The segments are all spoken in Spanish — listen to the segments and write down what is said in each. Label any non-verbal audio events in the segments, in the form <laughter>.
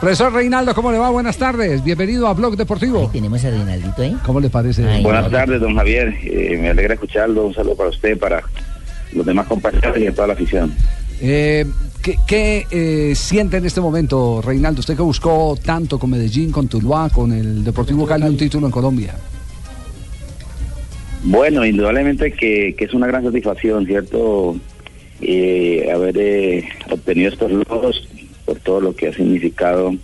Profesor Reinaldo, ¿cómo le va? Buenas tardes. Bienvenido a Blog Deportivo. Tenemos a Reinaldito ahí. ¿Cómo le parece? Ay, Buenas tardes, don Javier. Eh, me alegra escucharlo. Un saludo para usted, para los demás compañeros y a toda la afición. Eh, ¿Qué, qué, eh, siente en este momento, Reinaldo? Usted que buscó tanto con Medellín, con Tuluá, con el Deportivo Cali un título en Colombia. Bueno, indudablemente que, que es una gran satisfacción, ¿cierto? Eh, haber eh, obtenido estos logros por todo lo que ha significado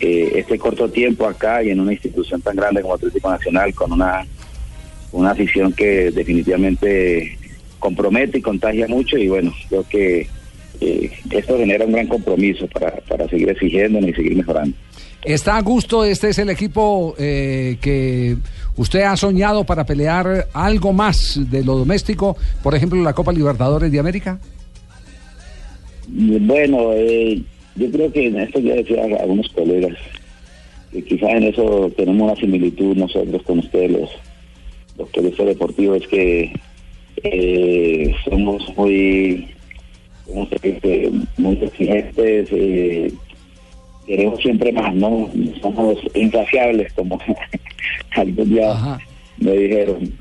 eh, este corto tiempo acá y en una institución tan grande como Atlético Nacional con una, una afición que definitivamente compromete y contagia mucho y bueno, creo que eh, esto genera un gran compromiso para, para seguir exigiéndonos y seguir mejorando. ¿Está a gusto? ¿Este es el equipo eh, que usted ha soñado para pelear algo más de lo doméstico? Por ejemplo, la Copa Libertadores de América. Bueno, eh, yo creo que en esto ya decía a algunos colegas que quizás en eso tenemos una similitud nosotros con ustedes, los, los periodistas deportivos, es que eh, somos muy, ¿cómo se dice? muy exigentes, eh, queremos siempre más, ¿no? Somos insaciables, como <laughs> algún día Ajá. me dijeron,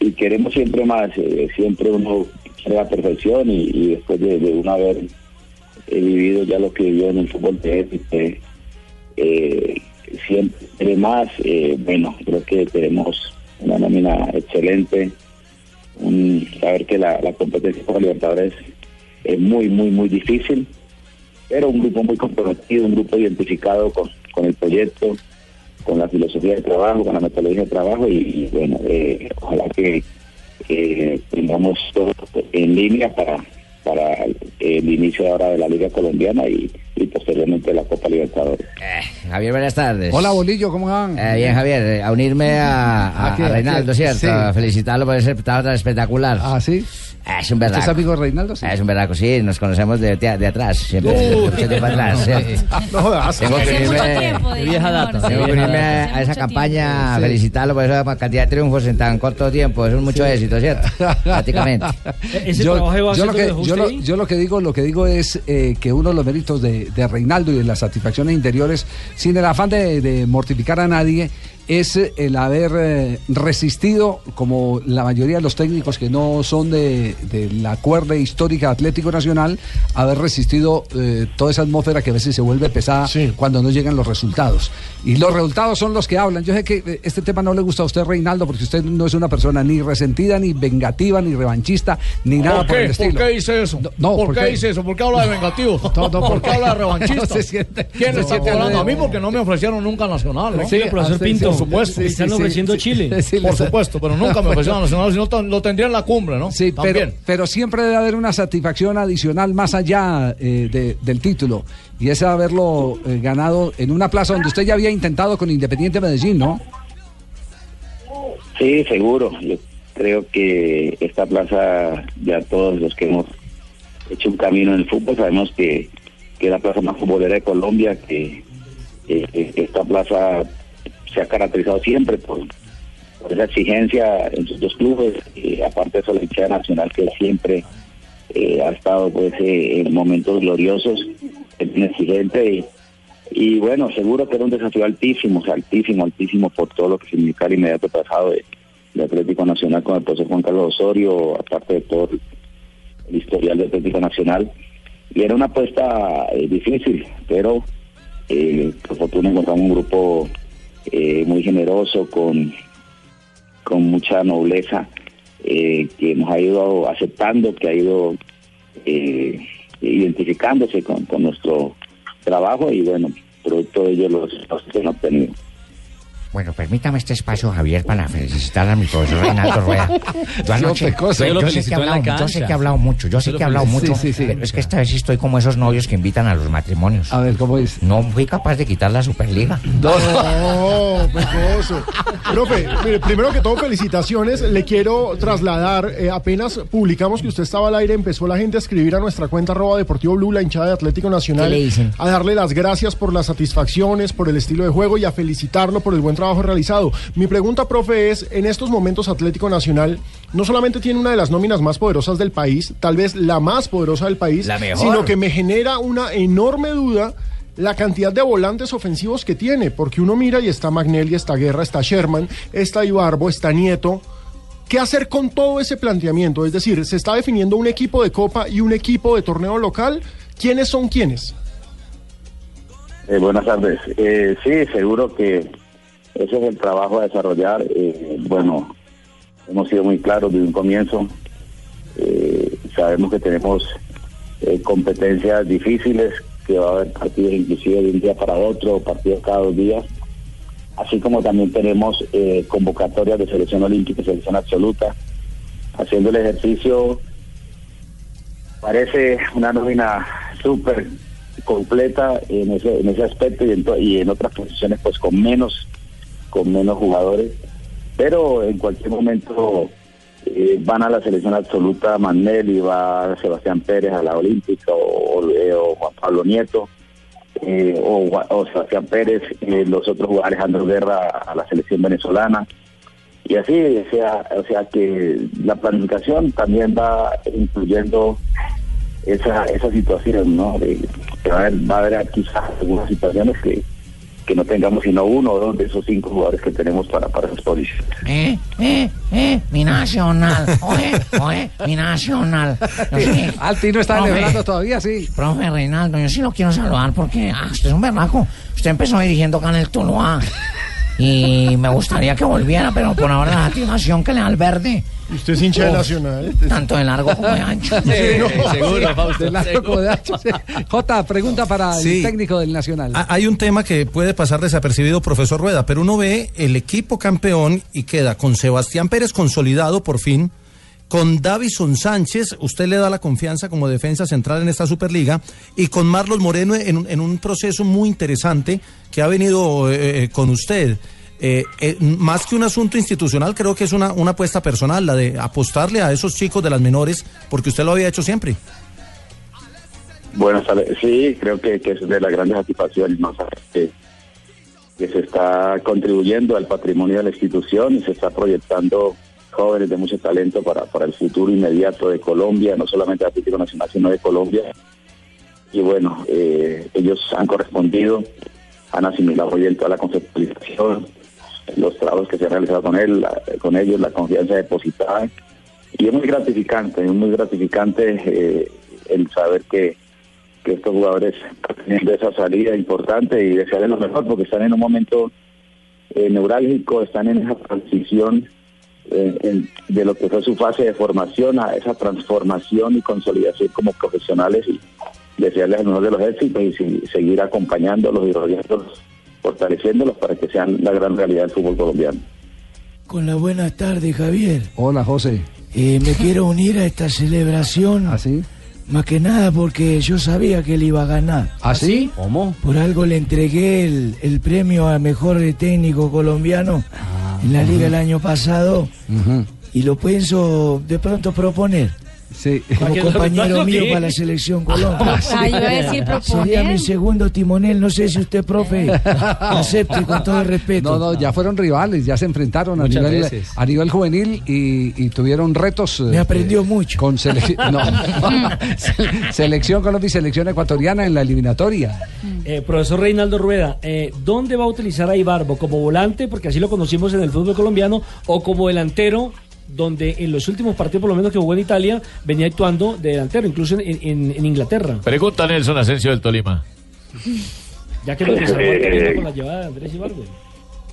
y queremos siempre más, eh, siempre uno quiere la perfección y, y después de, de uno haber he vivido ya lo que vivió en el fútbol de élite, eh, siempre más, eh, bueno, creo que tenemos una nómina excelente, un, saber que la, la competencia por Libertadores es muy, muy, muy difícil, pero un grupo muy comprometido, un grupo identificado con, con el proyecto, con la filosofía de trabajo, con la metodología de trabajo y, bueno, eh, ojalá que eh, tengamos todo en línea para para el inicio ahora de la Liga Colombiana y, y posteriormente la Copa Libertadores. Eh, Javier, buenas tardes. Hola, Bolillo, ¿cómo van? Eh, bien, Javier, eh, a unirme a, a- Aquí, a Reinaldo, ¿cierto? sí. A felicitarlo por ese espectáculo tan espectacular. Ah, sí. Eh, es un ¿Usted verdad. es amigo de Reinaldo? Sí. Es un verdad, sí, nos conocemos de, de, de atrás, siempre, de mucho tiempo atrás. ¿cierto? <laughs> No jodas. Tengo que Hace mucho unirme, tiempo, De vieja data, tengo que data. a, esa campaña, a felicitarlo por esa cantidad de triunfos en tan corto tiempo. Es un mucho éxito, ¿cierto? <laughs> Prácticamente. Ese yo, trabajo de yo lo que, yo, lo, yo lo que digo lo que digo es eh, que uno de los méritos de, de Reinaldo y de las satisfacciones interiores sin el afán de, de mortificar a nadie es eh, el haber eh, resistido como la mayoría de los técnicos que no son de, de la cuerda histórica Atlético Nacional haber resistido eh, toda esa atmósfera que a veces se vuelve pesada cuando no llegan los resultados y los resultados son los que hablan yo sé que este tema no le gusta a usted Reinaldo porque usted no es una persona ni resentida ni vengativa ni revanchista ni nada por, el estilo ¿Por qué dice eso? No, no, ¿Por ¿por qué qué? dice eso? ¿Por qué habla de vengativo? <laughs> No, no, ¿Por qué habla de revanchista? <laughs> No se siente- ¿Quién se le está siente cobrando? A mí porque no me ofrecieron nunca Nacional, ¿no? Sí, Pinto. Por supuesto. Sí, Están ofreciendo Chile. sí, Por supuesto, pero nunca me ofrecieron Nacional, si no t- lo tendría en la cumbre, ¿no? Sí, pero, También. pero siempre debe haber una satisfacción adicional más allá eh, de- del título. Y es haberlo eh, ganado en una plaza donde usted ya había intentado con Independiente Medellín, ¿no? Sí, seguro. Yo creo que esta plaza, ya todos los que hemos hecho un camino en el fútbol, sabemos que, que es la plaza más futbolera de Colombia, que eh, esta plaza se ha caracterizado siempre por, esa exigencia en sus dos clubes, aparte de eso la hinchada nacional que siempre eh, ha estado pues eh, en momentos gloriosos, es exigente y, bueno, seguro que era un desafío altísimo, altísimo, altísimo por todo lo que significa el inmediato pasado de, Atlético Nacional con el profesor Juan Carlos Osorio, aparte de todo el, historial de Atlético Nacional. Y era una apuesta eh, difícil, pero por fortuna encontramos un grupo eh, muy generoso, con, con mucha nobleza, eh, que nos ha ido aceptando, que ha ido eh, identificándose con, con nuestro trabajo y bueno, producto de ello los resultados que se han obtenido. Bueno, permítame este espacio, Javier, para felicitar a mi profesor Reinaldo Rueda. <laughs> Yo anoche, yo, Yo sé que he hablado, yo sé que he hablado mucho, yo sé que he hablado mucho, Sí, sí, sí. pero es que esta vez sí estoy como esos novios que invitan a los matrimonios. A ver, ¿cómo es? No fui capaz de quitar la Superliga. No, pecoso. Profe, mire, primero que todo, felicitaciones. Le quiero trasladar, eh, apenas publicamos que usted estaba al aire, empezó la gente a escribir a nuestra cuenta arroba Deportivo Blue, la hinchada de Atlético Nacional, ¿Qué le dicen? a darle las gracias por las satisfacciones, por el estilo de juego y a felicitarlo por el buen trabajo realizado. Mi pregunta, profe, es, en estos momentos Atlético Nacional no solamente tiene una de las nóminas más poderosas del país, tal vez la más poderosa del país, La mejor. sino que me genera una enorme duda la cantidad de volantes ofensivos que tiene, porque uno mira y está Magnelli, está Guerra, está Sherman, está Ibarbo, está Nieto. ¿Qué hacer con todo ese planteamiento? Es decir, se está definiendo un equipo de copa y un equipo de torneo local. ¿Quiénes son quiénes? Eh, buenas tardes. Eh, sí, seguro que ese es el trabajo a desarrollar. Eh, bueno, hemos sido muy claros desde un comienzo. Eh, sabemos que tenemos eh, competencias difíciles, que va a haber partidos inclusive de un día para otro, partidos cada dos días. Así como también tenemos convocatorias de selección olímpica y selección absoluta. Haciendo el ejercicio parece una nómina súper completa en ese, en ese aspecto y en, y en otras posiciones pues con menos con menos jugadores pero en cualquier momento eh, van a la selección absoluta Manuel y va Sebastián Pérez a la Olímpica o, eh, Juan Pablo Nieto eh, o, o Sebastián Pérez los otros jugadores Alejandro Guerra a la selección venezolana y así, sea, o sea que la planificación también va incluyendo esa esa situación, ¿no? De- que va a haber quizás algunas situaciones que, que no tengamos sino uno o dos de esos cinco jugadores que tenemos para, para esas posiciones. Eh, eh, eh, mi nacional. Oye, oye, mi nacional. Yo <laughs> sí, Al Tino está celebrando todavía, sí. Profe Reinaldo, yo sí lo quiero saludar porque ah, usted es un berraco. Usted empezó dirigiendo acá en el Tuluá. Y me gustaría que volviera, pero por ahora la activación que le da el verde, Usted es hincha de. Nacional. tanto de largo como de ancho. Seguro, Fausto. De largo como de ancho, sí. Jota, pregunta para Sí. el técnico del Nacional. Hay un tema que puede pasar desapercibido, profesor Rueda, pero uno ve el equipo campeón y queda con Sebastián Pérez consolidado por fin, con Davison Sánchez, usted le da la confianza como defensa central en esta Superliga, y con Marlos Moreno en, un- proceso muy interesante que ha venido eh, eh, con usted. Eh, más que un asunto institucional, creo que es una, apuesta personal, la de apostarle a esos chicos de las menores, porque usted lo había hecho siempre. Bueno, sí, creo que, es de las grandes satisfacciones. Saber que, que se está contribuyendo al patrimonio de la institución y se está proyectando jóvenes de mucho talento para, para el futuro inmediato de Colombia, no solamente de Atlético Nacional, sino de Colombia. Y bueno, eh, ellos han correspondido, han asimilado bien toda la conceptualización, los trabajos que se han realizado con él, con ellos, la confianza depositada. Y es muy gratificante, es muy gratificante eh, el saber que, estos jugadores teniendo esa salida importante y desearles lo mejor porque están en un momento eh, neurálgico, están en esa transición eh, en- de lo que fue su fase de formación a esa transformación y consolidación como profesionales y desearles el mejor de los éxitos y si- seguir acompañándolos y rodeándolos, fortaleciéndolos para que sean la gran realidad del fútbol colombiano. Con la buena tarde, Javier. Hola, José. Eh, me quiero unir a esta celebración. ¿Así? Más que nada porque yo sabía que él iba a ganar. ¿Así? ¿Cómo? Por algo le entregué el, el premio a mejor técnico colombiano en la liga el año pasado y lo pienso de pronto proponer Sí. como compañero ¿lo mío para la selección Colombia. Ah, iba a decir Sería mi segundo timonel, no sé si usted, profe, <laughs> acepte con todo el respeto. No, no, ya fueron rivales, ya se enfrentaron a nivel, veces. a nivel juvenil y, y tuvieron retos. Me eh, aprendió eh, mucho. Con selección, <laughs> no. <laughs> selección Colombia y selección ecuatoriana en la eliminatoria. Eh, profesor Reinaldo Rueda, eh, ¿dónde va a utilizar a Ibarbo? ¿Como volante, porque así lo conocimos en el fútbol colombiano, o como delantero, donde en los últimos partidos, por lo menos que jugó en Italia, venía actuando de delantero, incluso en, en- en Inglaterra? Pregunta Nelson Asensio del Tolima. Ya que lo Tolima con la llevada de Andrés.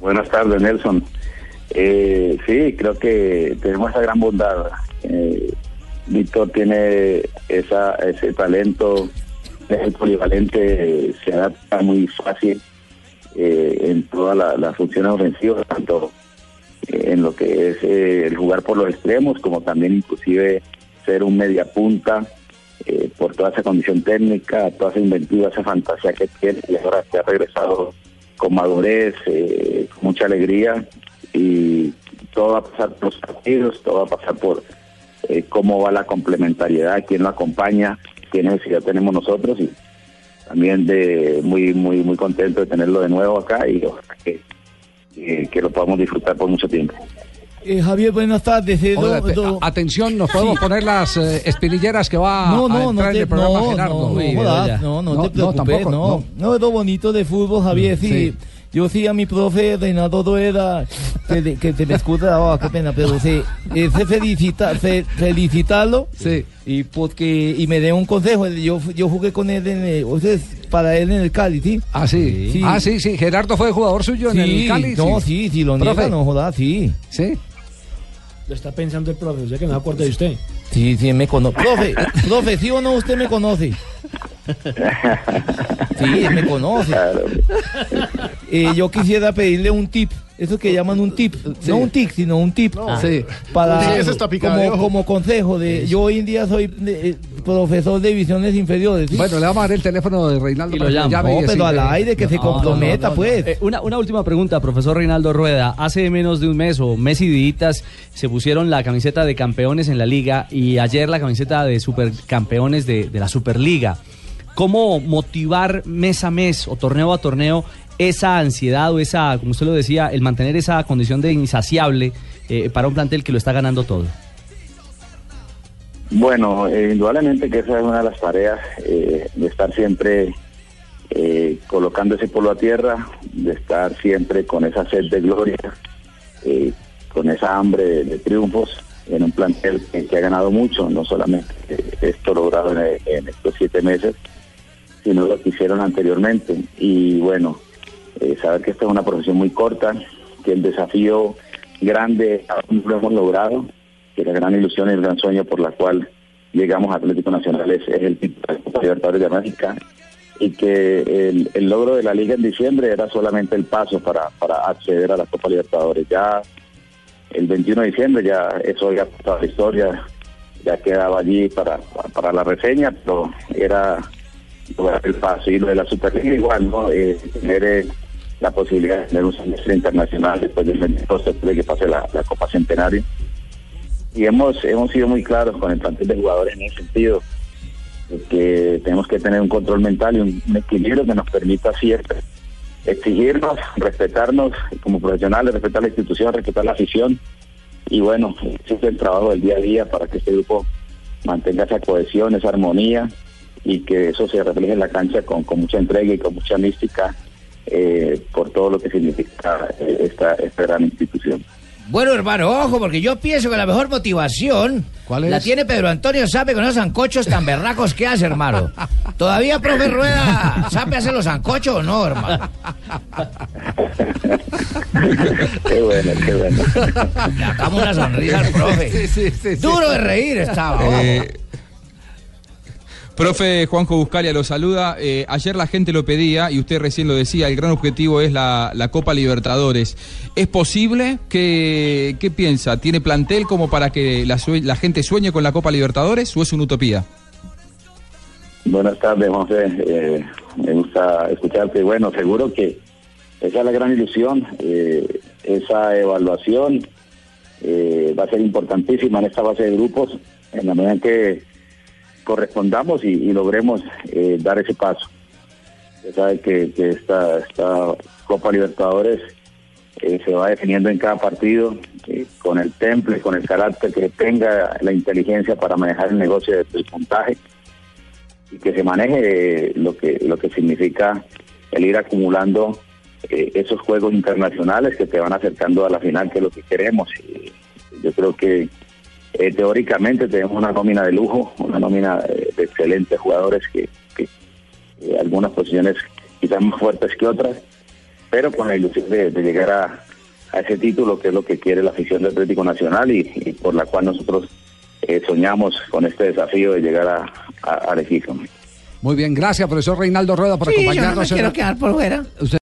Buenas tardes, Nelson. Eh, sí, creo que tenemos esa gran bondad. Eh, Víctor tiene esa, ese talento, es el polivalente, se adapta muy fácil eh, en todas la- las funciones ofensivas, tanto eh, en lo que es eh, el jugar por los extremos, como también inclusive ser un media punta, eh, por toda esa condición técnica, toda esa inventiva, esa fantasía que tiene, y ahora que ha regresado con madurez, eh, con mucha alegría, y todo va a pasar por los partidos, todo va a pasar por eh, cómo va la complementariedad, quién lo acompaña, qué necesidad tenemos nosotros, y también de muy muy muy contento de tenerlo de nuevo acá y ojalá que, que, que lo podamos disfrutar por mucho tiempo. Eh, Javier, buenas tardes. eh, do- do- atención, nos podemos poner las eh, espinilleras que va No, a no, entrar en el programa no, Gerardo. no, no, no, no, te preocupes, tampoco, no, no, es lo bonito de fútbol, Javier, sí. Sí. Yo sí a mi profe Reinaldo Rueda, que, que te me escucha, oh, qué pena, pero sí, eh, sé felicita, fe- felicitarlo, Sí. y porque, y me dé un consejo, yo, yo jugué con él en, el- o sea, para él en el Cali, ¿sí? Ah, sí. Sí. Ah, sí, sí. Gerardo fue jugador suyo en el Cali. no, sí, sí, lo Profe. niega, no jodas, sí. Sí. Lo está pensando el profe, o sea que no se acuerda de usted. Sí, sí, me conoce. Profe, profe, ¿sí o no usted me conoce? <laughs> Sí, me conoce. Claro. <laughs> Eh, yo quisiera pedirle un tip, eso que llaman un tip, no un tic, sino un tip. Sí. Para, Sí, como, como consejo de, yo hoy en día soy eh, profesor de divisiones inferiores. ¿sí? Bueno, le vamos a dar el teléfono de Reinaldo Y lo llamo. no, pero decirle- al aire, que se No, comprometa, no, no, pues. Eh, una, una última pregunta, profesor Reinaldo Rueda. Hace menos de un mes o mes y días se pusieron la camiseta de campeones en la liga y ayer la camiseta de supercampeones de, de la Superliga. ¿Cómo motivar mes a mes o torneo a torneo esa ansiedad o esa, como usted lo decía, el mantener esa condición de insaciable eh, para un plantel que lo está ganando todo? Bueno, eh, indudablemente que esa es una de las tareas eh, de estar siempre colocando ese polo a tierra, de estar siempre con esa sed de gloria, con esa hambre de, triunfos en un plantel que, ha ganado mucho, no solamente esto logrado en estos siete meses, sino lo que hicieron anteriormente. Y bueno, eh, saber que esta es una profesión muy corta, que el desafío grande aún lo hemos logrado, que la gran ilusión y el gran sueño por la cual llegamos a Atlético Nacional es, el título de la Copa Libertadores de América y que el, el logro de la liga en diciembre era solamente el paso para, para acceder a la Copa Libertadores. Ya el 21 de diciembre ya eso ya pasaba la historia, ya quedaba allí para, para la reseña, pero era lograr el paso y lo de la Superliga igual, ¿no? Eh, tener eh, la posibilidad de tener un semestre internacional después del 22 después de que pase la, Copa Centenario. Y hemos, hemos sido muy claros con el plantel de jugadores en ese sentido, que tenemos que tener un control mental y un, un equilibrio que nos permita siempre exigirnos, respetarnos como profesionales, respetar la institución, respetar la afición. Y bueno, ese es el trabajo del día a día para que este grupo mantenga esa cohesión, esa armonía y que eso se refleje en la cancha con, con mucha entrega y con mucha mística eh, por todo lo que significa eh, esta, esta gran institución. Bueno, hermano, ojo, porque yo pienso que la mejor motivación ¿Cuál la tiene Pedro Antonio Sabe con los zancochos tan berracos que hace, hermano. ¿Todavía, profe Rueda, sabe hacer los zancochos o no, hermano? qué bueno, qué bueno. Le sacamos una sonrisa al profe. Sí, sí, sí, sí. Duro de reír estaba. Eh, profe Juanjo Buscalia lo saluda. Eh, ayer la gente lo pedía y usted recién lo decía, el gran objetivo es la, Copa Libertadores. ¿Es posible? ¿Qué, ¿Qué piensa? ¿Tiene plantel como para que la, la gente sueñe con la Copa Libertadores o es una utopía? Buenas tardes, José. Eh, me gusta escucharte. Bueno, seguro que esa es la gran ilusión. eh, esa evaluación eh, va a ser importantísima en esta base de grupos, en la medida en que correspondamos y, y logremos eh, dar ese paso. Usted sabe que, esta, esta Copa Libertadores eh, se va definiendo en cada partido eh, con el temple, con el carácter que tenga la inteligencia para manejar el negocio del- puntaje y que se maneje eh, lo que lo que significa el ir acumulando esos juegos internacionales que te van acercando a la final, que es lo que queremos. Yo creo que eh, teóricamente tenemos una nómina de lujo, una nómina de excelentes jugadores que, que eh, algunas posiciones quizás más fuertes que otras, pero con la ilusión de, de llegar a, a ese título que es lo que quiere la afición del Atlético Nacional y, y por la cual nosotros eh, soñamos con este desafío de llegar a, a. Muy bien, gracias, profesor Reinaldo Rueda, por Sí, yo no me acompañarnos. quiero quedar por fuera. Usted